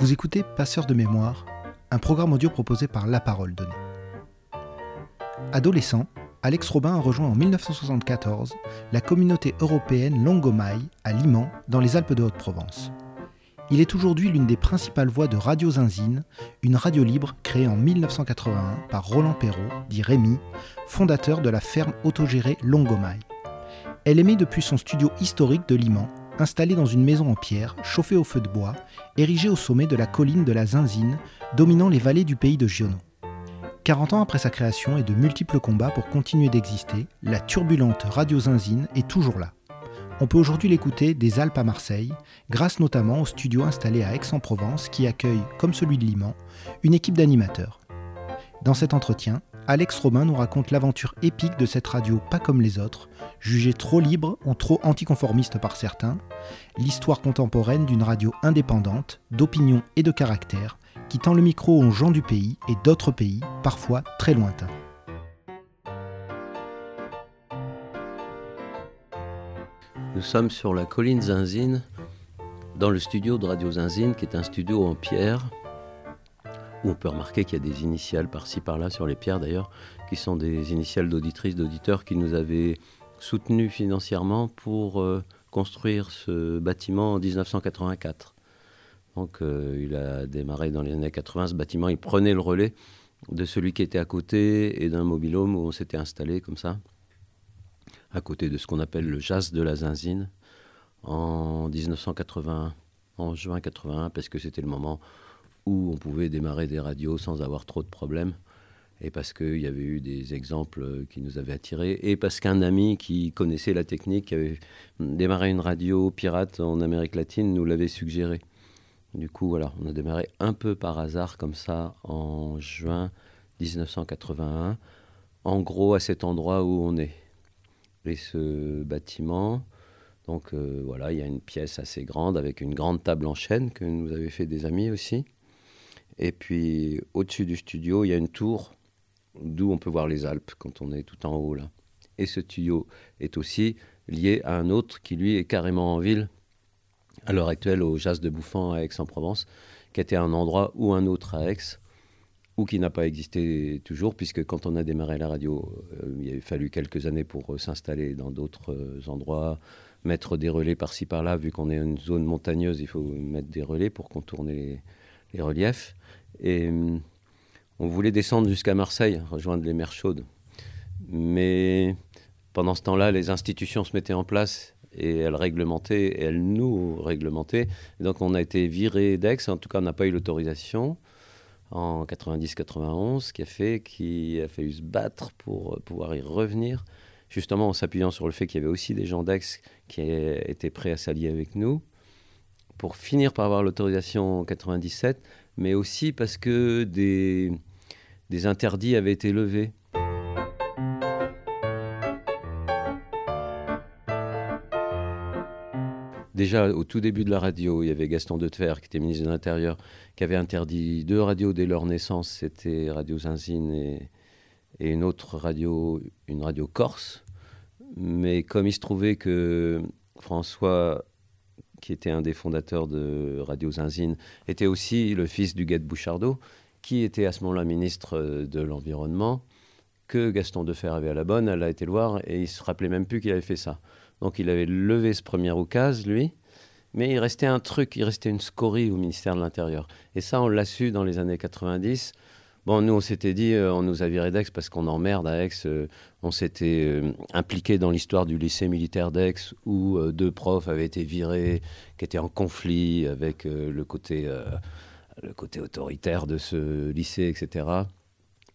Vous écoutez Passeur de mémoire, un programme audio proposé par La Parole Donnée. Adolescent, Alex Robin a rejoint en 1974 la communauté européenne Longomai à Liman, dans les Alpes de Haute-Provence. Il est aujourd'hui l'une des principales voix de Radio Zinzine, une radio libre créée en 1981 par Roland Perrault, dit Rémi, fondateur de la ferme autogérée Longomai. Elle émet depuis son studio historique de Liman, installé dans une maison en pierre, chauffée au feu de bois, érigée au sommet de la colline de la Zinzine, dominant les vallées du pays de Giono. 40 ans après sa création et de multiples combats pour continuer d'exister, la turbulente Radio Zinzine est toujours là. On peut aujourd'hui l'écouter des Alpes à Marseille, grâce notamment au studio installé à Aix-en-Provence qui accueille, comme celui de Liman, une équipe d'animateurs. Dans cet entretien, Alex Robin nous raconte l'aventure épique de cette radio pas comme les autres, jugée trop libre ou trop anticonformiste par certains, l'histoire contemporaine d'une radio indépendante, d'opinion et de caractère, qui tend le micro aux gens du pays et d'autres pays, parfois très lointains. Nous sommes sur la colline Zinzine, dans le studio de Radio Zinzine, qui est un studio en pierre, on peut remarquer qu'il y a des initiales par-ci par-là, sur les pierres d'ailleurs, qui sont des initiales d'auditrices, d'auditeurs qui nous avaient soutenus financièrement pour euh, construire ce bâtiment en 1984. Donc euh, il a démarré dans les années 80, ce bâtiment, il prenait le relais de celui qui était à côté et d'un mobilhome où on s'était installé comme ça à côté de ce qu'on appelle le jazz de la Zinzine, en 1980, en juin 81, parce que c'était le moment où on pouvait démarrer des radios sans avoir trop de problèmes, et parce qu'il y avait eu des exemples qui nous avaient attirés, et parce qu'un ami qui connaissait la technique, qui avait démarré une radio pirate en Amérique latine, nous l'avait suggéré. Du coup, voilà, on a démarré un peu par hasard comme ça en juin 1981, en gros à cet endroit où on est et ce bâtiment. Donc euh, voilà, il y a une pièce assez grande avec une grande table en chêne que nous avez fait des amis aussi. Et puis au-dessus du studio, il y a une tour d'où on peut voir les Alpes quand on est tout en haut là. Et ce studio est aussi lié à un autre qui lui est carrément en ville, à l'heure actuelle au Jazz de Bouffant à Aix-en-Provence, qui était un endroit ou un autre à Aix, ou qui n'a pas existé toujours, puisque quand on a démarré la radio, euh, il a fallu quelques années pour euh, s'installer dans d'autres euh, endroits, mettre des relais par-ci par-là, vu qu'on est une zone montagneuse, il faut mettre des relais pour contourner les, reliefs. Et on voulait descendre jusqu'à Marseille, rejoindre les mers chaudes. Mais pendant ce temps-là, les institutions se mettaient en place et elles réglementaient, et elles nous réglementaient. Donc on a été viré d'Aix, en tout cas on n'a pas eu l'autorisation en 90-91 qui a fait qui a fallu se battre pour euh, pouvoir y revenir, justement en s'appuyant sur le fait qu'il y avait aussi des gens d'Aix qui étaient prêts à s'allier avec nous, pour finir par avoir l'autorisation en 97, mais aussi parce que des, interdits avaient été levés. Déjà, au tout début de la radio, il y avait Gaston Defer, qui était ministre de l'Intérieur, qui avait interdit deux radios dès leur naissance. C'était Radio Zinzine et, une autre radio, une radio corse. Mais comme il se trouvait que François, qui était un des fondateurs de Radio Zinzine, était aussi le fils du guet Bouchardot, qui était à ce moment-là ministre de l'Environnement, que Gaston Defer avait à la bonne, elle a été le voir et il se rappelait même plus qu'il avait fait ça. Donc il avait levé ce premier oukase, lui, mais il restait un truc, il restait une scorie au ministère de l'Intérieur. Et ça, on l'a su dans les années 90. Bon, nous, on s'était dit, euh, on nous a viré d'Aix parce qu'on emmerde à Aix. Euh, on s'était euh, impliqué dans l'histoire du lycée militaire d'Aix où deux profs avaient été virés, qui étaient en conflit avec le, côté, le côté autoritaire de ce lycée, etc.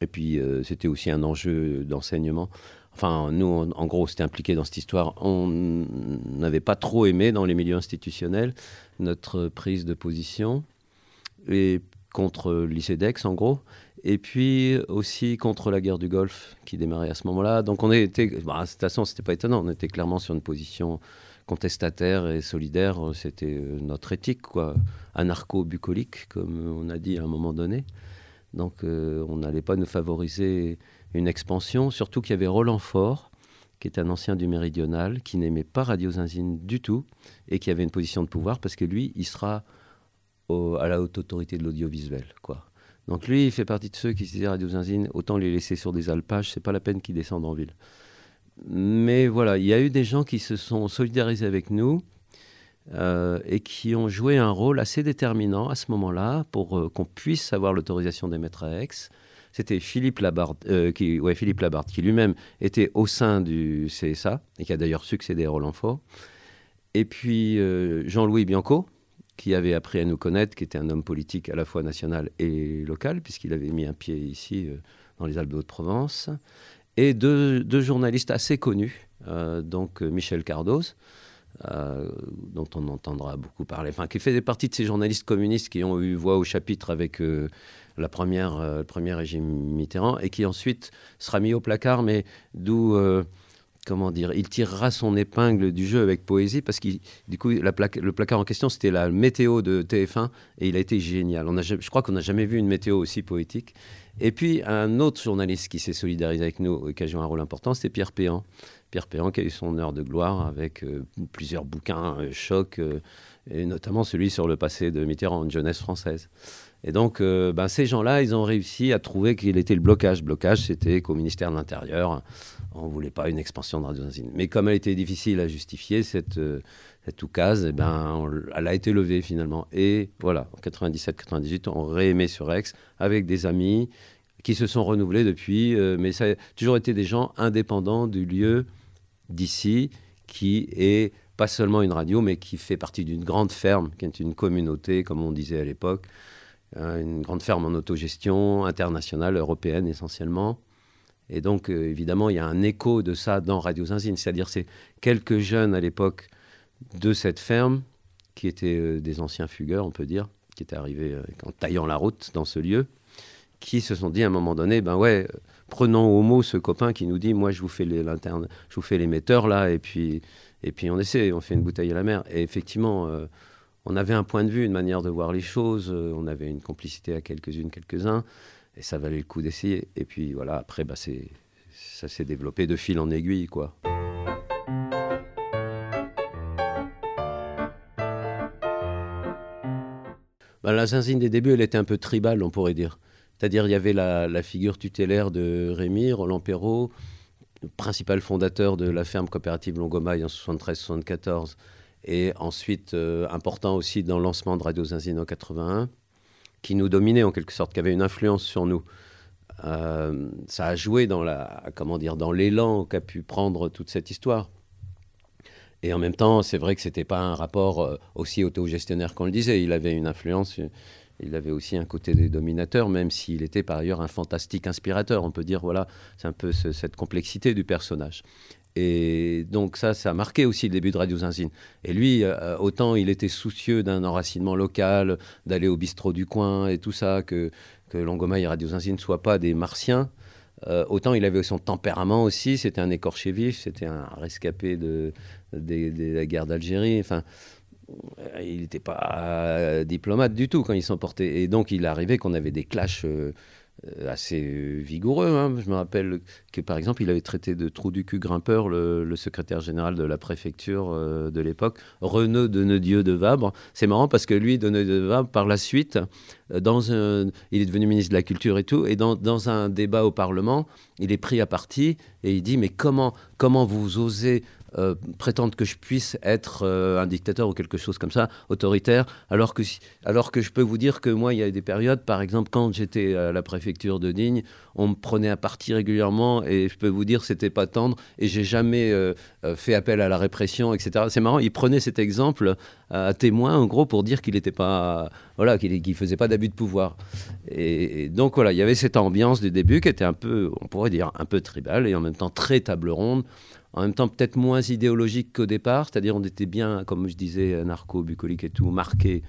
Et puis, c'était aussi un enjeu d'enseignement. Enfin, nous, en gros, c'était impliqué dans cette histoire. On n'avait pas trop aimé dans les milieux institutionnels notre prise de position et contre le lycée d'Aix, en gros, et puis aussi contre la guerre du Golfe qui démarrait à ce moment-là. Donc on était, bah, de toute façon, c'était pas étonnant. On était clairement sur une position contestataire et solidaire. C'était euh, notre éthique, quoi, anarcho-bucolique, comme on a dit à un moment donné. Donc euh, on n'allait pas nous favoriser une expansion, surtout qu'il y avait Roland Fort, qui est un ancien du Méridional, qui n'aimait pas Radio Zinzine du tout, et qui avait une position de pouvoir, parce que lui, il sera à la haute autorité de l'audiovisuel. quoi. Donc lui, il fait partie de ceux qui se disaient Radio Zinzine, autant les laisser sur des alpages, c'est pas la peine qu'ils descendent en ville. Mais voilà, il y a eu des gens qui se sont solidarisés avec nous euh, et qui ont joué un rôle assez déterminant à ce moment-là pour euh, qu'on puisse avoir l'autorisation d'émettre à Aix. C'était Philippe Labarde, euh, qui, ouais, Philippe qui lui-même était au sein du CSA et qui a d'ailleurs succédé à Roland Faure. Et puis Jean-Louis Bianco, qui avait appris à nous connaître, qui était un homme politique à la fois national et local, puisqu'il avait mis un pied ici euh, dans les Alpes de Haute-Provence, et deux, journalistes assez connus, euh, donc euh, Michel Cardoz, dont on entendra beaucoup parler, enfin qui faisait partie de ces journalistes communistes qui ont eu voix au chapitre avec la première, le premier régime Mitterrand, et qui ensuite sera mis au placard, mais d'où comment dire, il tirera son épingle du jeu avec poésie parce que du coup le placard en question c'était la météo de TF1 et il a été génial. On a, je crois qu'on n'a jamais vu une météo aussi poétique. Et puis un autre journaliste qui s'est solidarisé avec nous et qui a joué un rôle important, c'était Pierre Péan. Pierre Péan qui a eu son heure de gloire avec euh, plusieurs bouquins euh, chocs, euh, et notamment celui sur le passé de Mitterrand, une jeunesse française. Et donc, ben, ces gens-là, ils ont réussi à trouver qu'il était le blocage. Blocage, c'était qu'au ministère de l'Intérieur, on ne voulait pas une expansion de Radio Zinzine. Mais comme elle était difficile à justifier, cette, euh, eh ben, elle a été levée finalement. Et voilà, en 97-98, on réaimait sur Aix avec des amis qui se sont renouvelés depuis. Euh, mais ça a toujours été des gens indépendants du lieu d'ici, qui est pas seulement une radio, mais qui fait partie d'une grande ferme, qui est une communauté, comme on disait à l'époque, une grande ferme en autogestion, internationale, européenne essentiellement et donc, euh, évidemment, il y a un écho de ça dans Radio Zinzine. C'est-à-dire, c'est quelques jeunes à l'époque de cette ferme, qui étaient euh, des anciens fugueurs, on peut dire, qui étaient arrivés euh, en taillant la route dans ce lieu, qui se sont dit à un moment donné, ben ouais, prenons au mot ce copain qui nous dit, moi, je vous fais l'interne, je vous fais l'émetteur là, et puis, et puis on essaie, on fait une bouteille à la mer. Et effectivement, on avait un point de vue, une manière de voir les choses, on avait une complicité à quelques-unes, quelques-uns. Et ça valait le coup d'essayer. Et puis voilà, après, bah, ça s'est développé de fil en aiguille, quoi. Bah, la zinzine des débuts, elle était un peu tribale, on pourrait dire. C'est-à-dire, il y avait la, figure tutélaire de Rémy, Roland Perrault, principal fondateur de la ferme coopérative Longomaille en 73-74, et ensuite euh, important aussi dans le lancement de Radio Zinzine en 81 qui nous dominait en quelque sorte, qui avait une influence sur nous. Euh, ça a joué dans la, comment dire, dans l'élan qu'a pu prendre toute cette histoire. Et en même temps, c'est vrai que c'était pas un rapport euh, aussi autogestionnaire qu'on le disait. Il avait une influence, il avait aussi un côté des dominateurs, même s'il était par ailleurs un fantastique inspirateur. On peut dire, voilà, c'est un peu cette complexité du personnage. Et donc ça, ça a marqué aussi le début de Radio Zinzine. Et lui, euh, autant il était soucieux d'un enracinement local, d'aller au bistrot du coin et tout ça, que, que Longomai et Radio Zinzine ne soient pas des martiens, euh, autant il avait son tempérament aussi, c'était un écorché vif, c'était un rescapé de, la guerre d'Algérie. Enfin, euh, il n'était pas diplomate du tout quand il s'en portait. Et donc il arrivait qu'on avait des clashs euh, assez vigoureux. Hein. Je me rappelle que, par exemple, il avait traité de trou du cul grimpeur le, secrétaire général de la préfecture euh, de l'époque, Renaud Denedieu de Vabre. C'est marrant parce que lui, Denedieu de Vabre, par la suite, euh, il est devenu ministre de la Culture et tout, et dans, dans, un débat au Parlement, il est pris à partie et il dit, mais comment, comment vous osez euh, prétendre que je puisse être euh, un dictateur ou quelque chose comme ça, autoritaire, alors que, alors que je peux vous dire que moi, il y a des périodes, par exemple, quand j'étais à la préfecture de Digne, on me prenait à partie régulièrement et je peux vous dire c'était pas tendre et j'ai jamais euh, fait appel à la répression, etc. C'est marrant, il prenait cet exemple à témoin, en gros, pour dire qu'il n'était pas, voilà, qu'il faisait pas d'abus de pouvoir. Et, donc voilà, il y avait cette ambiance du début qui était un peu, on pourrait dire, un peu tribale et en même temps très table ronde en même temps peut-être moins idéologique qu'au départ, c'est-à-dire on était bien, comme je disais, narco, bucolique et tout, marqué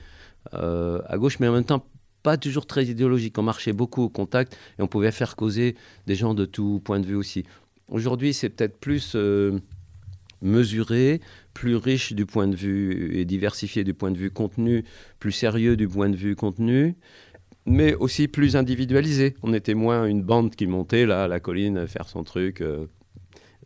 euh, à gauche, mais en même temps pas toujours très idéologique. On marchait beaucoup au contact et on pouvait faire causer des gens de tout point de vue aussi. Aujourd'hui, c'est peut-être plus euh, mesuré, plus riche du point de vue et diversifié du point de vue contenu, plus sérieux du point de vue contenu mais aussi plus individualisé. On était moins une bande qui montait là à la colline faire son truc, euh,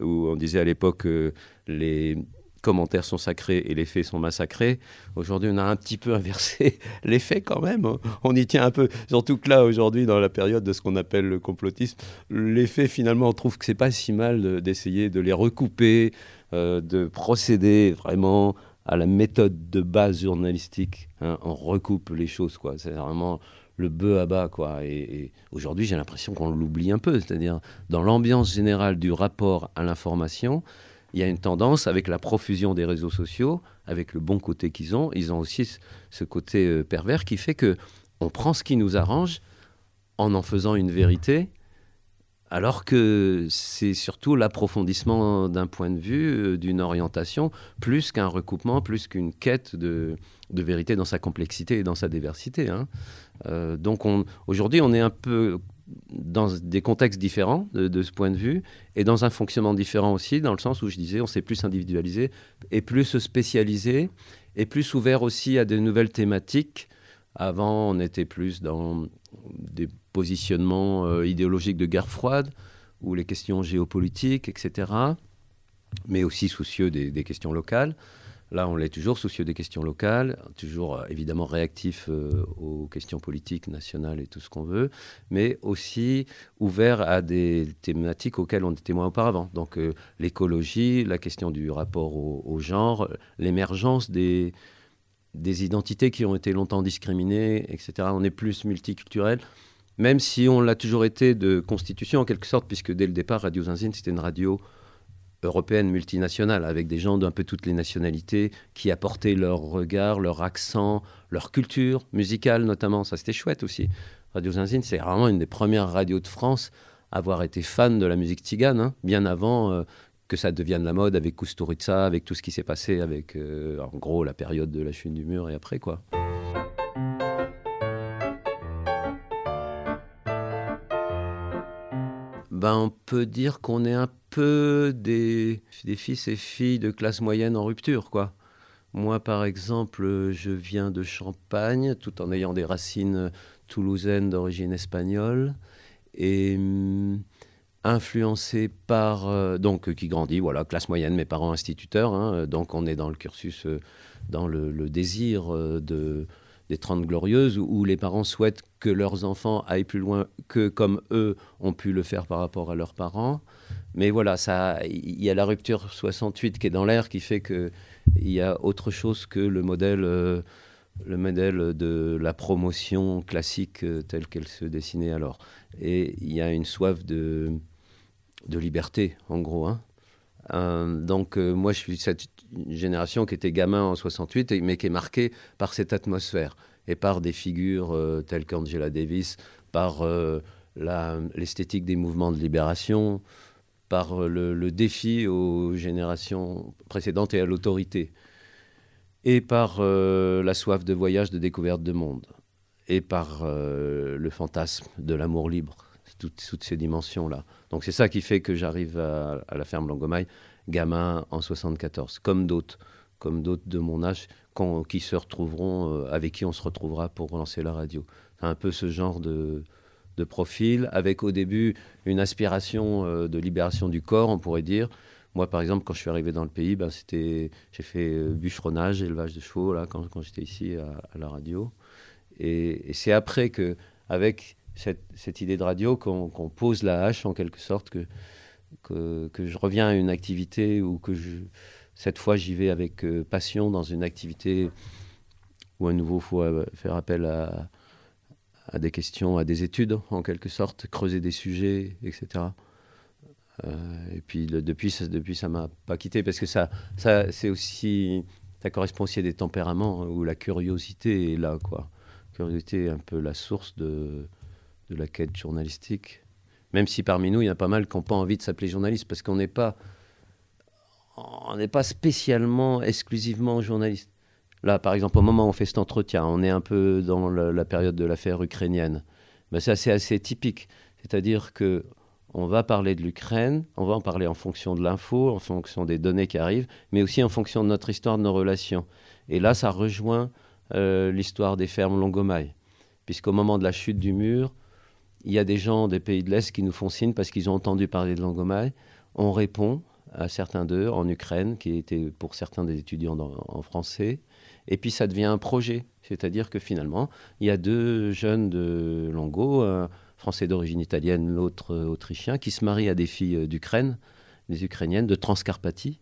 où on disait à l'époque que les, commentaires sont sacrés et les faits sont massacrés. Aujourd'hui, on a un petit peu inversé les faits quand même. On y tient un peu. Surtout que là, aujourd'hui, dans la période de ce qu'on appelle le complotisme, les faits, finalement, on trouve que c'est pas si mal d'essayer de les recouper, euh, de procéder vraiment à la méthode de base journalistique. Hein. On recoupe les choses, quoi. C'est vraiment le bœuf à bas, quoi. Et, aujourd'hui, j'ai l'impression qu'on l'oublie un peu. C'est-à-dire, dans l'ambiance générale du rapport à l'information, il y a une tendance avec la profusion des réseaux sociaux, avec le bon côté qu'ils ont, ils ont aussi ce côté euh, pervers qui fait que on prend ce qui nous arrange en en faisant une vérité, alors que c'est surtout l'approfondissement d'un point de vue, euh, d'une orientation, plus qu'un recoupement, plus qu'une quête de, vérité dans sa complexité et dans sa diversité. Hein. Euh, donc aujourd'hui, on est un peu dans des contextes différents de, ce point de vue et dans un fonctionnement différent aussi, dans le sens où je disais on s'est plus individualisé et plus spécialisé et plus ouvert aussi à de nouvelles thématiques. Avant, on était plus dans des positionnements euh, idéologiques de guerre froide ou les questions géopolitiques, etc. Mais aussi soucieux des questions locales. Là, on l'est toujours soucieux des questions locales, toujours euh, évidemment réactif euh, aux questions politiques nationales et tout ce qu'on veut, mais aussi ouvert à des thématiques auxquelles on était moins auparavant. Donc euh, l'écologie, la question du rapport au, genre, l'émergence des, identités qui ont été longtemps discriminées, etc. On est plus multiculturel même si on l'a toujours été de constitution en quelque sorte, puisque dès le départ, Radio Zinzine, c'était une radio européenne multinationale, avec des gens d'un peu toutes les nationalités qui apportaient leur regard, leur accent, leur culture musicale notamment. Ça, c'était chouette aussi. Radio Zinzine, c'est vraiment une des premières radios de France à avoir été fan de la musique tzigane, hein, bien avant euh, que ça devienne la mode avec Kusturica, avec tout ce qui s'est passé, avec euh, en gros la période de la chute du mur et après quoi. Ben, on peut dire qu'on est un peu des, fils et filles de classe moyenne en rupture, quoi. Moi, par exemple, je viens de Champagne, tout en ayant des racines toulousaines d'origine espagnole, et hum, influencé par, euh, donc, qui grandit, voilà, classe moyenne, mes parents instituteurs, hein, donc on est dans le cursus, euh, dans le, désir euh, de, des Trente Glorieuses, où les parents souhaitent que leurs enfants aillent plus loin que comme eux ont pu le faire par rapport à leurs parents. Mais voilà, il y a la rupture 68 qui est dans l'air, qui fait qu'il y a autre chose que le modèle, euh, le modèle de la promotion classique euh, telle qu'elle se dessinait alors. Et il y a une soif de, de liberté, en gros. Hein. Euh, donc moi, je suis cette génération qui était gamin en 68, mais qui est marquée par cette atmosphère et par des figures telles qu'Angela Davis, par l'esthétique des mouvements de libération, par le, défi aux générations précédentes et à l'autorité, et par euh, la soif de voyage, de découverte de monde, et par euh, le fantasme de l'amour libre, toutes, toutes ces dimensions-là. Donc c'est ça qui fait que j'arrive à, la ferme Langomaille, gamin en 74, comme d'autres, comme d'autres de mon âge, qui se retrouveront, euh, avec qui on se retrouvera pour relancer la radio. C'est un peu ce genre de, profil, avec au début une aspiration euh, de libération du corps, on pourrait dire. Moi, par exemple, quand je suis arrivé dans le pays, ben, j'ai fait euh, bûcheronnage, élevage de chevaux, là, quand, j'étais ici à, la radio. Et, c'est après que, avec cette, cette idée de radio, qu'on, pose la hache, en quelque sorte, que, que, que, je reviens à une activité ou que je, cette fois j'y vais avec euh, passion dans une activité où à nouveau il faut faire appel à, des questions, à des études en quelque sorte, creuser des sujets, etc. Euh, et puis depuis, ça, depuis, ça m'a pas quitté parce que ça, ça, c'est aussi, ça correspond aussi à des tempéraments où la curiosité est là, quoi. Curiosité est un peu la source de, de la quête journalistique. Même si parmi nous, il y a pas mal qui n'ont pas envie de s'appeler journaliste parce qu'on n'est pas, on n'est pas spécialement, exclusivement journaliste. Là, par exemple, au moment où on fait cet entretien, on est un peu dans la, période de l'affaire ukrainienne. Ben, ça, c'est assez typique. C'est-à-dire que on va parler de l'Ukraine, on va en parler en fonction de l'info, en fonction des données qui arrivent, mais aussi en fonction de notre histoire, de nos relations. Et là, ça rejoint euh, l'histoire des fermes Longomaille, puisqu'au moment de la chute du mur, il y a des gens des pays de l'Est qui nous font signe parce qu'ils ont entendu parler de Longomaille. On répond à certains d'eux en Ukraine, qui étaient pour certains des étudiants en français. Et puis ça devient un projet, c'est-à-dire que finalement, il y a deux jeunes de Longo, un français d'origine italienne, l'autre autrichien, qui se marient à des filles d'Ukraine, des Ukrainiennes de Transcarpathie,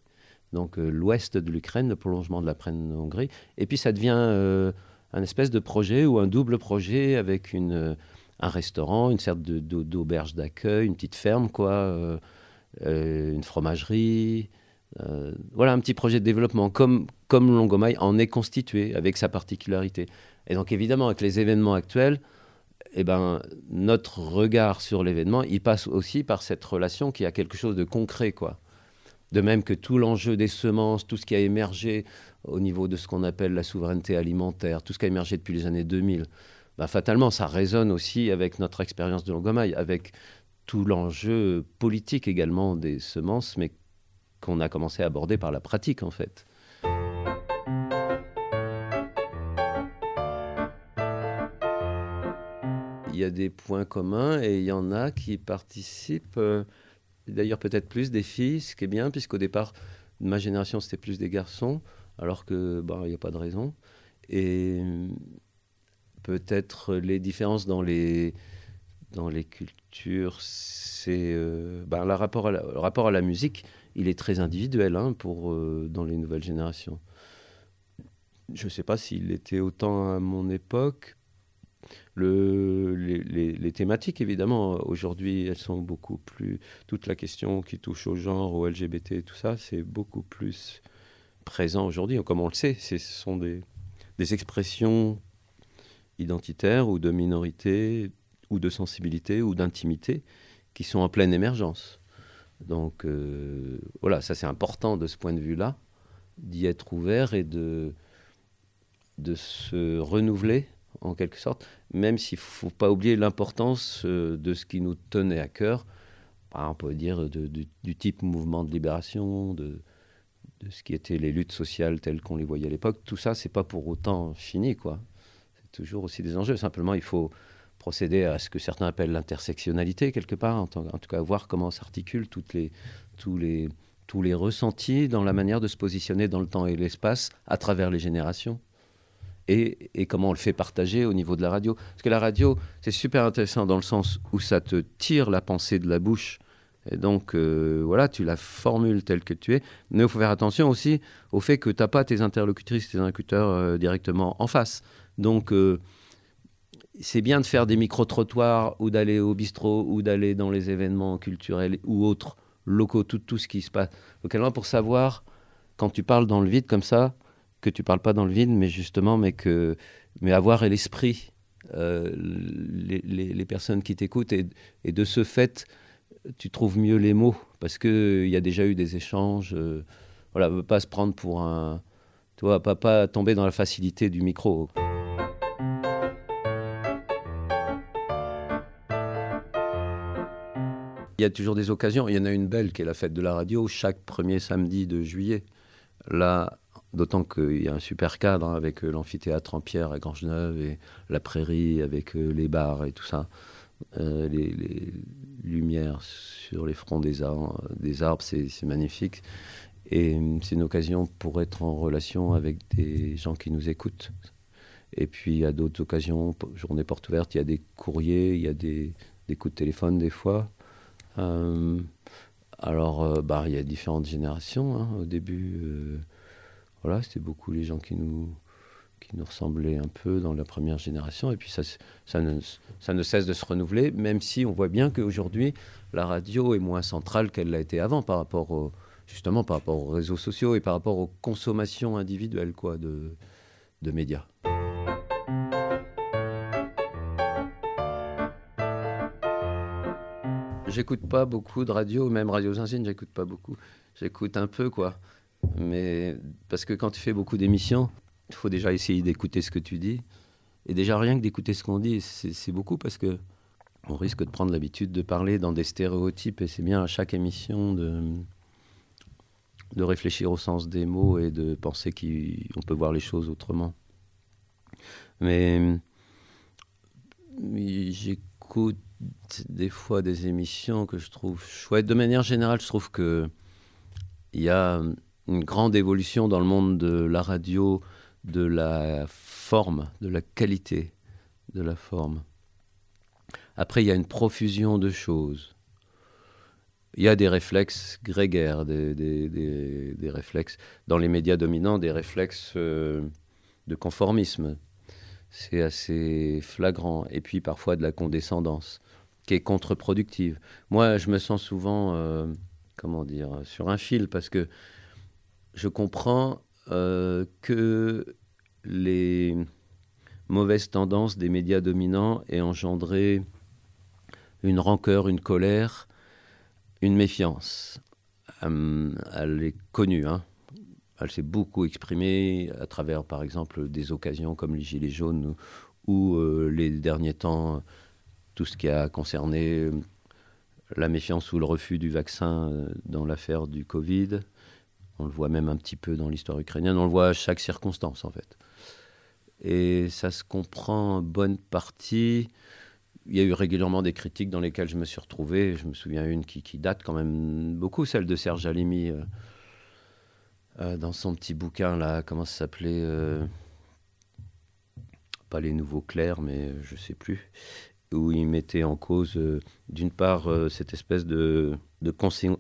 donc euh, l'ouest de l'Ukraine, le prolongement de la Hongrie. Et puis ça devient euh, un espèce de projet ou un double projet avec une, euh, un restaurant, une sorte d'auberge d'accueil, une petite ferme, quoi, une fromagerie. voilà un petit projet de développement, comme, comme Longomaille en est constitué, avec sa particularité. Et donc évidemment, avec les événements actuels, eh ben, notre regard sur l'événement, il passe aussi par cette relation qui a quelque chose de concret, quoi. De même que tout l'enjeu des semences, tout ce qui a émergé au niveau de ce qu'on appelle la souveraineté alimentaire, tout ce qui a émergé depuis les années 2000, bah, fatalement, ça résonne aussi avec notre expérience de Longomaille, avec tout l'enjeu politique également des semences, mais qu'on a commencé à aborder par la pratique en fait. Il y a des points communs et il y en a qui participent. Euh, D'ailleurs, peut-être plus des filles, ce qui est bien, puisqu'au départ, ma génération, c'était plus des garçons, alors que, bah, il n'y a pas de raison. Et peut-être les différences dans les, dans les cultures, c'est euh, bah, le, rapport à la, musique, il est très individuel hein, pour, euh, dans les nouvelles générations. Je ne sais pas s'il était autant à mon époque, le, les, thématiques, évidemment, aujourd'hui, elles sont beaucoup plus. Toute la question qui touche au genre, au LGBT, tout ça, c'est beaucoup plus présent aujourd'hui. Comme on le sait, ce sont des, des expressions identitaires ou de minorité, ou de sensibilité, ou d'intimité, qui sont en pleine émergence. Donc, euh, voilà, ça c'est important de ce point de vue-là, d'y être ouvert et de, de se renouveler en quelque sorte, même s'il ne faut pas oublier l'importance euh, de ce qui nous tenait à cœur, on peut dire du type mouvement de libération, de, ce qui étaient les luttes sociales telles qu'on les voyait à l'époque. Tout ça, c'est pas pour autant fini, quoi. C'est toujours aussi des enjeux. Simplement, il faut procéder à ce que certains appellent l'intersectionnalité quelque part, en, tout cas voir comment s'articulent toutes les, tous les tous les ressentis dans la manière de se positionner dans le temps et l'espace à travers les générations et, comment on le fait partager au niveau de la radio. Parce que la radio, c'est super intéressant dans le sens où ça te tire la pensée de la bouche. Et donc, euh, voilà, tu la formules telle que tu es. Mais il faut faire attention aussi au fait que tu n'as pas tes interlocutrices, tes interlocuteurs euh, directement en face. Donc, euh, c'est bien de faire des micro-trottoirs ou d'aller au bistrot ou d'aller dans les événements culturels ou autres locaux, tout, ce qui se passe localement pour savoir, quand tu parles dans le vide comme ça, que tu parles pas dans le vide, mais justement, mais que mais avoir l'esprit euh, les, personnes qui t'écoutent et, de ce fait, tu trouves mieux les mots parce que il y a déjà eu des échanges. Euh, voilà, veut pas se prendre pour un, tu vois, pas, pas tomber dans la facilité du micro. Il y a toujours des occasions. Il y en a une belle qui est la fête de la radio, chaque premier samedi de juillet. Là, D'autant qu'il y a un super cadre avec euh, l'amphithéâtre en pierre à Grangeneuve et la prairie avec euh, les bars et tout ça. Euh, les, lumières sur les fronts des arbres, c'est magnifique. Et c'est une occasion pour être en relation avec des gens qui nous écoutent. Et puis à d'autres occasions, journée porte ouverte, il y a des courriers, il y a des, coups de téléphone des fois. Alors, bah, il y a différentes générations. Hein. Au début, voilà, c'était beaucoup les gens qui nous, qui nous ressemblaient un peu dans la première génération. Et puis ça, ça, ne, cesse de se renouveler, même si on voit bien qu'aujourd'hui, la radio est moins centrale qu'elle l'a été avant par rapport justement par rapport aux réseaux sociaux et par rapport aux consommations individuelles quoi, de, de médias. J'écoute pas beaucoup de radio, même Radio Zinzine, j'écoute pas beaucoup. J'écoute un peu, quoi. Mais parce que quand tu fais beaucoup d'émissions, il faut déjà essayer d'écouter ce que tu dis. Et déjà, rien que d'écouter ce qu'on dit, c'est beaucoup parce que on risque de prendre l'habitude de parler dans des stéréotypes. Et c'est bien à chaque émission de, de réfléchir au sens des mots et de penser qu'on peut voir les choses autrement. Mais, mais j'écoute des fois des émissions que je trouve chouettes. De manière générale, je trouve que il y a une grande évolution dans le monde de la radio, de la forme, de la qualité de la forme. Après, il y a une profusion de choses. Il y a des réflexes grégaires, des, réflexes dans les médias dominants, des réflexes euh, de conformisme. C'est assez flagrant. Et puis parfois de la condescendance, qui est contre-productive. Moi, je me sens souvent, euh, comment dire, sur un fil, parce que je comprends euh, que les mauvaises tendances des médias dominants aient engendré une rancœur, une colère, une méfiance. Euh, elle est connue, hein. elle s'est beaucoup exprimée à travers, par exemple, des occasions comme les Gilets jaunes ou, les derniers temps, tout ce qui a concerné la méfiance ou le refus du vaccin dans l'affaire du Covid. On le voit même un petit peu dans l'histoire ukrainienne. On le voit à chaque circonstance, en fait. Et ça se comprend en bonne partie. Il y a eu régulièrement des critiques dans lesquelles je me suis retrouvé. Je me souviens une qui, date quand même beaucoup, celle de Serge Alimi, euh, euh, dans son petit bouquin, là, comment ça s'appelait euh, Pas les nouveaux clercs, mais je sais plus où il mettait en cause, euh, d'une part, euh, cette espèce de,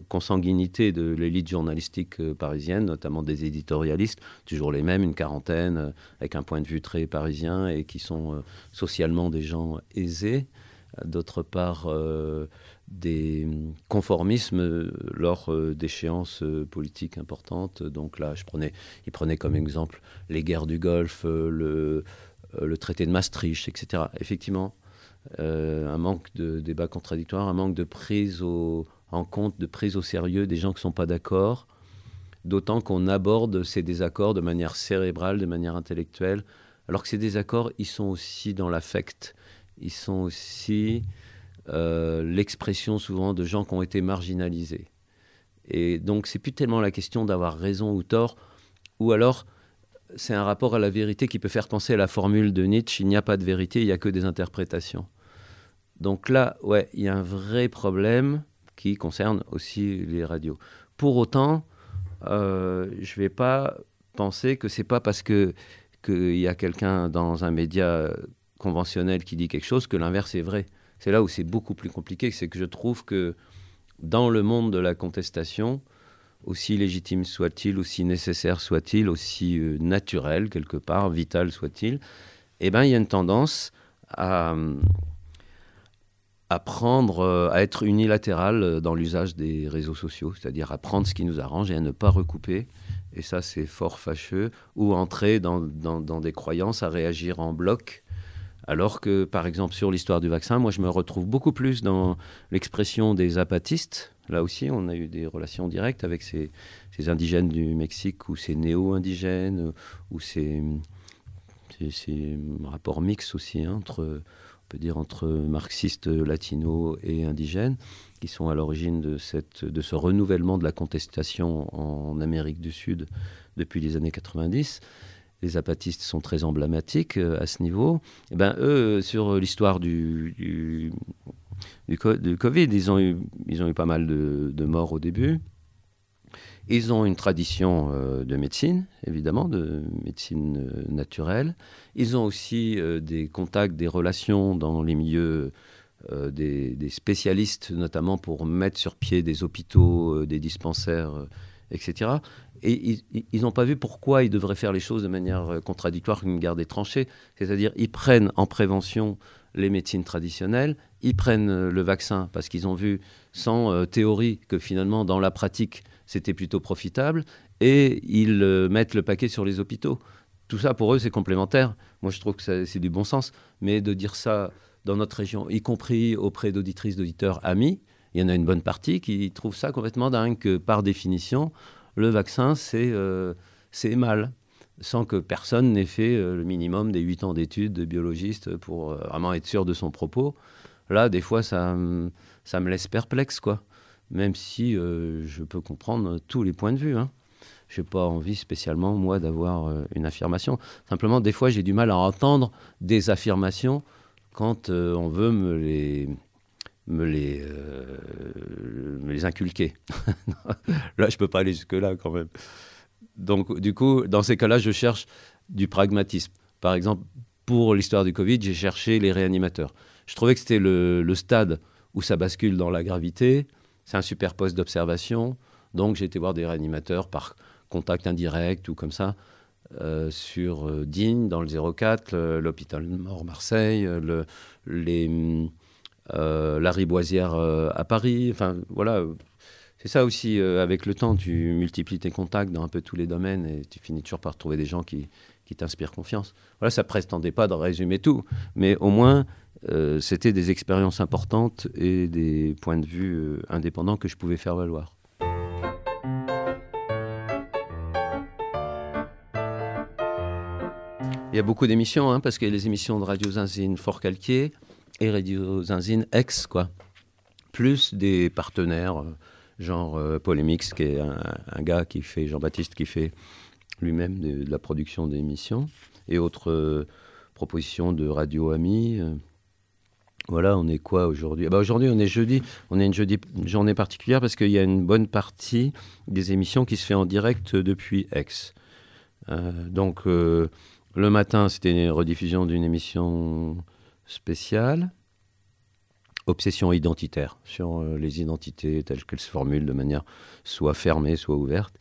consanguinité de l'élite journalistique euh, parisienne, notamment des éditorialistes, toujours les mêmes, une quarantaine, avec un point de vue très parisien et qui sont socialement des gens aisés. D'autre part, des conformismes lors d'échéances politiques importantes. Donc là, je prenais, il prenait comme exemple les guerres du Golfe, le, le traité de Maastricht, etc. Effectivement, euh, un manque de débat contradictoire, un manque de prise en compte, de prise au sérieux des gens qui ne sont pas d'accord, d'autant qu'on aborde ces désaccords de manière cérébrale, de manière intellectuelle, alors que ces désaccords, ils sont aussi dans l'affect, ils sont aussi euh, l'expression souvent de gens qui ont été marginalisés. Et donc, c'est plus tellement la question d'avoir raison ou tort, ou alors c'est un rapport à la vérité qui peut faire penser à la formule de Nietzsche il n'y a pas de vérité, il n'y a que des interprétations. Donc là, ouais, il y a un vrai problème qui concerne aussi les radios. Pour autant, euh, je ne vais pas penser que c'est pas parce que qu'il y a quelqu'un dans un média conventionnel qui dit quelque chose que l'inverse est vrai. C'est là où c'est beaucoup plus compliqué, c'est que je trouve que dans le monde de la contestation, aussi légitime soit-il, aussi nécessaire soit-il, aussi euh, naturel quelque part, vital soit-il, eh ben il y a une tendance à, à prendre, euh, à être unilatéral euh, dans l'usage des réseaux sociaux, c'est-à-dire à prendre ce qui nous arrange et à ne pas recouper. Et ça, c'est fort fâcheux. Ou entrer dans, dans, des croyances, à réagir en bloc. Alors que, par exemple, sur l'histoire du vaccin, moi, je me retrouve beaucoup plus dans l'expression des apatistes. Là aussi, on a eu des relations directes avec ces, ces indigènes du Mexique ou ces néo-indigènes ou ces, ces, rapports mixtes aussi hein, entre peut dire entre marxistes latinos et indigènes, qui sont à l'origine de, cette, de ce renouvellement de la contestation en Amérique du Sud depuis les années 90. Les apatistes sont très emblématiques euh, à ce niveau. Eh ben, eux, sur l'histoire du, du, du, Covid, ils ont, eu, ils ont eu pas mal de, de morts au début. Ils ont une tradition euh, de médecine, évidemment, de médecine euh, naturelle. Ils ont aussi euh, des contacts, des relations dans les milieux des, spécialistes, notamment pour mettre sur pied des hôpitaux, des dispensaires, etc. Et ils n'ont pas vu pourquoi ils devraient faire les choses de manière contradictoire qu'une guerre des tranchées. C'est-à-dire, ils prennent en prévention les médecines traditionnelles, ils prennent le vaccin parce qu'ils ont vu, sans théorie, que finalement, dans la pratique, c'était plutôt profitable, et ils euh, mettent le paquet sur les hôpitaux. Tout ça, pour eux, c'est complémentaire. Moi, je trouve que c'est du bon sens. Mais de dire ça dans notre région, y compris auprès d'auditrices, d'auditeurs amis, il y en a une bonne partie qui trouvent ça complètement dingue, que par définition, le vaccin, c'est euh, mal sans que personne n'ait fait euh, le minimum des 8 ans d'études de biologiste pour vraiment être sûr de son propos. Là, des fois, ça, ça me laisse perplexe, quoi même si euh, je peux comprendre tous les points de vue. Hein. Je n'ai pas envie spécialement, moi, d'avoir euh, une affirmation. Simplement, des fois, j'ai du mal à entendre des affirmations quand euh, on veut me les, me les, les inculquer. là, je peux pas aller jusque-là quand même. Donc, du coup, dans ces cas-là, je cherche du pragmatisme. Par exemple, pour l'histoire du Covid, j'ai cherché les réanimateurs. Je trouvais que c'était le, stade où ça bascule dans la gravité. C'est un super poste d'observation. Donc, j'ai été voir des réanimateurs par contact indirect ou comme ça. Euh, sur euh, Digne, dans le 04, l'hôpital Mort Marseille, le, les, euh, la Riboisière à Paris. Enfin, voilà. C'est ça aussi, avec le temps, tu multiplies tes contacts dans un peu tous les domaines et tu finis toujours par trouver des gens qui, qui t'inspirent confiance. Voilà, ça prétendait pas de résumer tout, mais au moins, c'était des expériences importantes et des points de vue indépendants que je pouvais faire valoir. Il y a beaucoup d'émissions, hein, parce qu'il y a les émissions de Radio Zinzine Fort Calquier et Radio Zinzine Ex, quoi. Plus des partenaires, euh, genre euh, Polémix, qui est un, gars qui fait, Jean-Baptiste, qui fait lui-même de, la production d'émissions, et autres euh, propositions de Radio Ami. Voilà, on est quoi aujourd'hui? Ah bah Aujourd'hui, on est jeudi. On est une jeudi, journée particulière parce qu'il y a une bonne partie des émissions qui se fait en direct depuis Aix. donc, le matin, c'était une rediffusion d'une émission spéciale, Obsession identitaire, sur euh, les identités telles qu'elles se formulent de manière soit fermée, soit ouverte.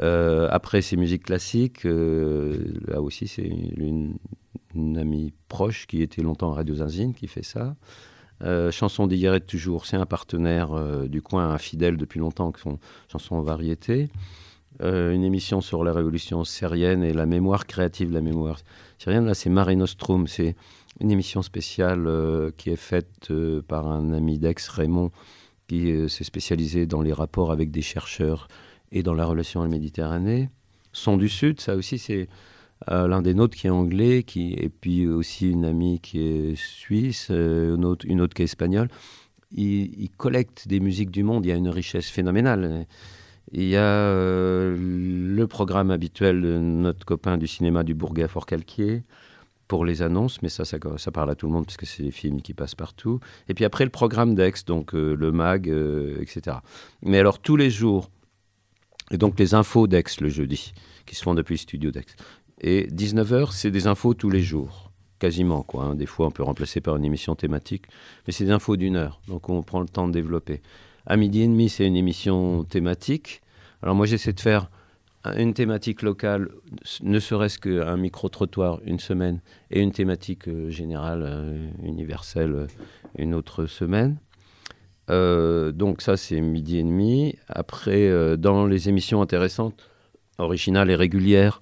Euh, après, c'est musique classique. Euh, là aussi, c'est une, amie proche qui était longtemps à Radio Zinzine qui fait ça. chanson d'hier et de toujours, c'est un partenaire du coin, un fidèle depuis longtemps, qui sont chansons en variété. Euh, une émission sur la révolution syrienne et la mémoire créative de la mémoire syrienne. Là, c'est Mare Nostrum. C'est une émission spéciale euh, qui est faite euh, par un ami d'ex, Raymond, qui s'est spécialisé dans les rapports avec des chercheurs et dans la relation à la Méditerranée. Son du Sud, ça aussi, c'est l'un des nôtres qui est anglais, et puis aussi une amie qui est suisse, une autre, une autre qui est espagnole. Il, il collecte des musiques du monde, il y a une richesse phénoménale. Il y a euh, le programme habituel de notre copain du cinéma du Bourget à Fort-Calquier pour les annonces, mais ça, ça, parle à tout le monde parce que c'est des films qui passent partout. Et puis après, le programme d'Aix, donc euh, le MAG, euh, etc. Mais alors, tous les jours, et donc les infos d'Aix le jeudi, qui se font depuis le studio d'Aix. Et 19h, c'est des infos tous les jours, quasiment. quoi. Hein. Des fois, on peut remplacer par une émission thématique, mais c'est des infos d'une heure, donc on prend le temps de développer. À midi et demi, c'est une émission thématique. Alors moi, j'essaie de faire une thématique locale, ne serait-ce qu'un micro-trottoir une semaine, et une thématique euh, générale, euh, universelle, euh, une autre semaine. Donc ça, c'est midi et demi. Après, dans les émissions intéressantes, originales et régulières,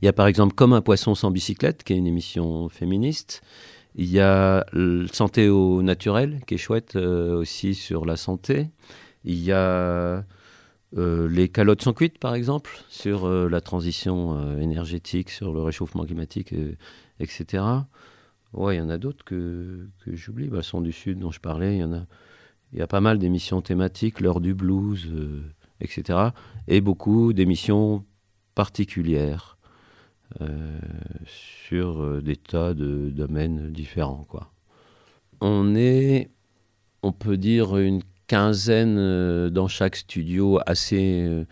il y a par exemple Comme un poisson sans bicyclette, qui est une émission féministe. Il y a Santé au naturel, qui est chouette euh, aussi sur la santé. Il y a euh, les calottes sans cuites, par exemple, sur euh, la transition énergétique, sur le réchauffement climatique, etc. Ouais, il y en a d'autres que, j'oublie. Bah, Son du Sud, dont je parlais, il y en a. Pas mal d'émissions thématiques, l'heure du blues, etc. Et beaucoup d'émissions particulières euh, sur euh, des tas de domaines différents. On est, on peut dire, une quinzaine euh, dans chaque studio assez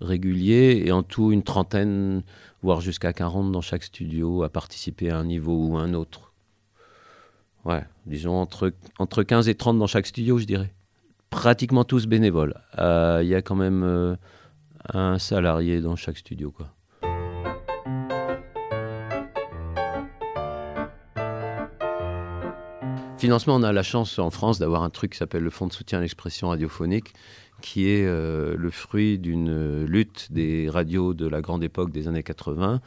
régulier et en tout une trentaine, voire jusqu'à 40 dans chaque studio à participer à un niveau ou un autre. Ouais, disons entre, entre 15 et 30 dans chaque studio, je dirais. Pratiquement tous bénévoles. Il y a quand même un salarié dans chaque studio, quoi. Financement, on a la chance en France d'avoir un truc qui s'appelle le Fonds de soutien à l'expression radiophonique, qui est euh, le fruit d'une lutte des radios de la grande époque des années 80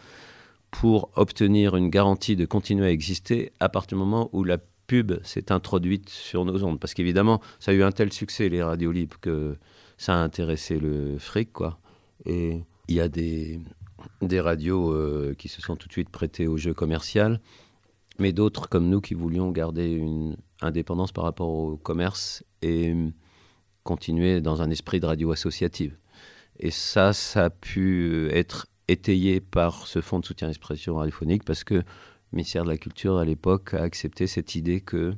pour obtenir une garantie de continuer à exister à partir du moment où la pub s'est introduite sur nos ondes. Parce qu'évidemment, ça a eu un tel succès, les radios libres, que ça a intéressé le fric, quoi. Et il y a des, des radios euh, qui se sont tout de suite prêtées au jeu commercial mais d'autres comme nous qui voulions garder une indépendance par rapport au commerce et continuer dans un esprit de radio associative. Et ça, ça a pu être étayé par ce fonds de soutien à l'expression radiophonique parce que le ministère de la Culture à l'époque a accepté cette idée que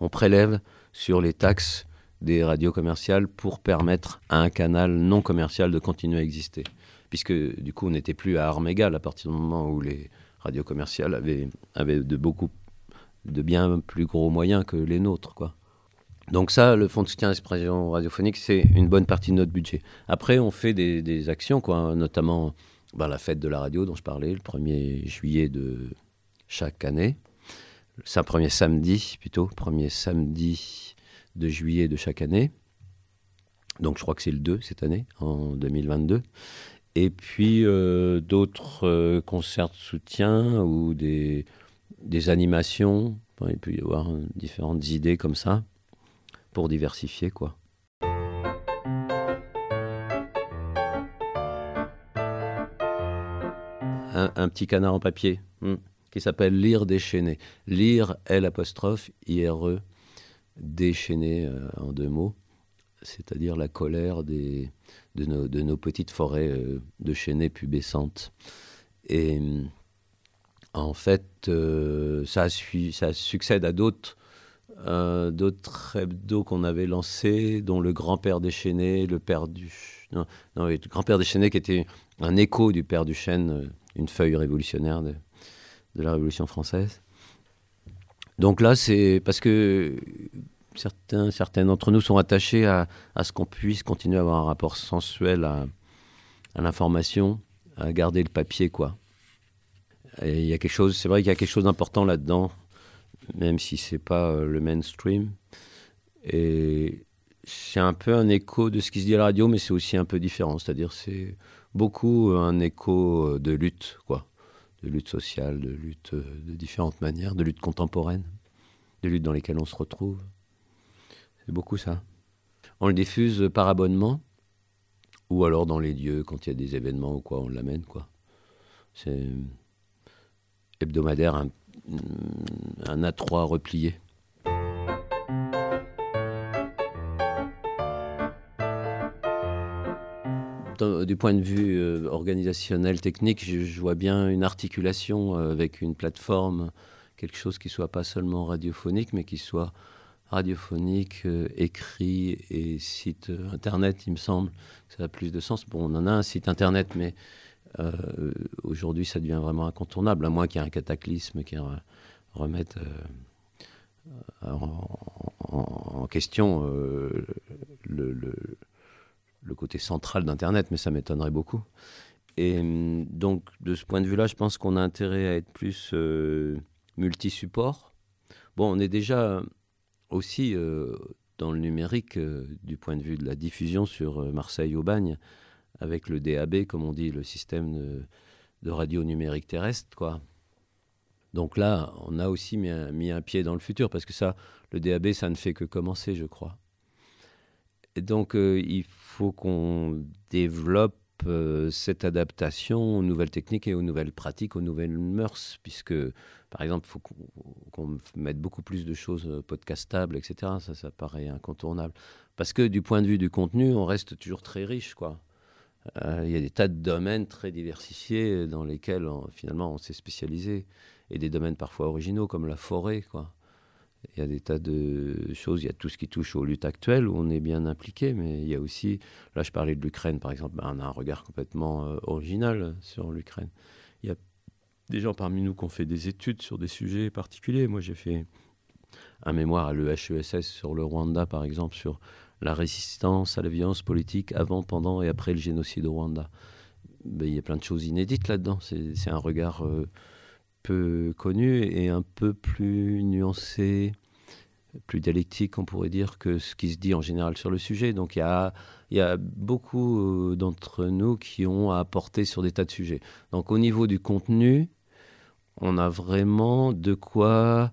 on prélève sur les taxes des radios commerciales pour permettre à un canal non commercial de continuer à exister. Puisque du coup, on n'était plus à armes égales à partir du moment où les radios commerciales avaient, de beaucoup de bien plus gros moyens que les nôtres. Quoi. Donc ça, le fonds de soutien à l'expression radiophonique, c'est une bonne partie de notre budget. Après, on fait des, actions, quoi, notamment ben, la fête de la radio dont je parlais, le 1er juillet de chaque année. C'est un premier samedi, plutôt, premier samedi de juillet de chaque année. Donc je crois que c'est le 2 cette année, en 2022. Et puis euh, d'autres euh, concerts de soutien ou des, des animations. il peut y avoir différentes idées comme ça pour diversifier quoi. Un, petit canard en papier hmm, qui s'appelle Lire déchaîné. Lire L apostrophe I-R-E déchaîné euh, en deux mots, c'est-à-dire la colère de, nos, petites forêts euh, de chênaies pubescentes. Et en fait, euh, ça succède à d'autres euh, d'autres hebdos qu'on avait lancés, dont le grand-père déchaîné, le père du... Non, le grand-père déchaîné qui était un écho du père du chêne, euh, une feuille révolutionnaire de, la Révolution française. Donc là, c'est parce que certains, certains d'entre nous sont attachés à, à ce qu'on puisse continuer à avoir un rapport sensuel à, à l'information, à garder le papier, quoi. Et il y a quelque chose, c'est vrai qu'il y a quelque chose d'important là-dedans, même si c'est pas euh, le mainstream. Et c'est un peu un écho de ce qui se dit à la radio, mais c'est aussi un peu différent. C'est-à-dire, c'est beaucoup un écho euh, de lutte, quoi. De lutte sociale, de lutte euh, de différentes manières, de lutte contemporaine, de lutte dans lesquelles on se retrouve. C'est beaucoup ça. On le diffuse par abonnement, ou alors dans les lieux, quand il y a des événements ou quoi, on l'amène, quoi. C'est hebdomadaire, un un A3 replié. du point de vue euh, organisationnel, technique, je, vois bien une articulation euh, avec une plateforme, quelque chose qui soit pas seulement radiophonique, mais qui soit radiophonique, euh, écrit et site internet, il me semble. Ça a plus de sens. Bon, on en a un site internet, mais euh, aujourd'hui, ça devient vraiment incontournable, à moins qu'il y ait un cataclysme qui remette euh, en, question euh, le, côté central d'Internet, mais ça m'étonnerait beaucoup. Et donc, de ce point de vue-là, je pense qu'on a intérêt à être plus multi-support. Bon, on est déjà aussi dans le numérique du point de vue de la diffusion sur Marseille-Aubagne avec le DAB, comme on dit, le système de, radio numérique terrestre, quoi. Donc là, on a aussi mis un, pied dans le futur, parce que ça, le DAB, ça ne fait que commencer, je crois. Et donc, euh, il faut qu'on développe euh, cette adaptation aux nouvelles techniques et aux nouvelles pratiques, aux nouvelles mœurs, puisque, par exemple, il faut qu'on mette beaucoup plus de choses euh, podcastables, etc. Ça, ça paraît incontournable. Parce que du point de vue du contenu, on reste toujours très riche, quoi. Euh, il y a des tas de domaines très diversifiés dans lesquels finalement on s'est spécialisé et des domaines parfois originaux comme la forêt quoi. Il y a des tas de choses, il y a tout ce qui touche aux luttes actuelles où on est bien impliqué, mais il y a aussi, là je parlais de l'Ukraine par exemple, ben, on a un regard complètement euh, original sur l'Ukraine. Il y a des gens parmi nous qui ont fait des études sur des sujets particuliers. Moi j'ai fait un mémoire à l'EHESS sur le Rwanda par exemple, sur la résistance à la violence politique avant, pendant et après le génocide au Rwanda. Ben, il y a plein de choses inédites là-dedans. C'est un regard euh, peu connu et un peu plus nuancé, plus dialectique, on pourrait dire, que ce qui se dit en général sur le sujet. Donc il y a, y a beaucoup euh, d'entre nous qui ont à apporter sur des tas de sujets. Donc au niveau du contenu, on a vraiment de quoi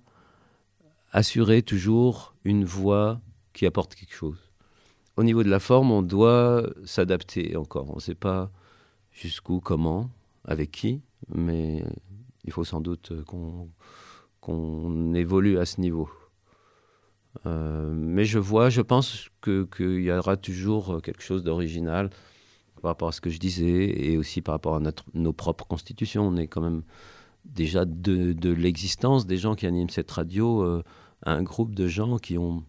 assurer toujours une voix qui apporte quelque chose au niveau de la forme, on doit s'adapter encore. On ne sait pas jusqu'où, comment, avec qui, mais il faut sans doute qu'on évolue à ce niveau. Euh, mais je vois, je pense qu'il y aura toujours quelque chose d'original par rapport à ce que je disais et aussi par rapport à nos propres constitutions. On est quand même déjà de, l'existence des gens qui animent cette radio. Euh, un groupe de gens qui ont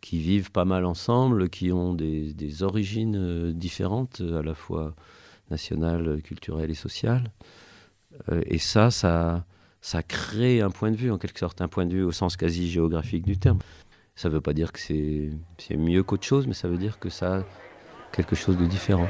qui vivent pas mal ensemble, qui ont des, origines euh, différentes, à la fois nationales, culturelles et sociales. Euh, et ça, ça, ça crée un point de vue, en quelque sorte, un point de vue au sens quasi géographique du terme. Ça ne veut pas dire que c'est mieux qu'autre chose, mais ça veut dire que ça a quelque chose de différent.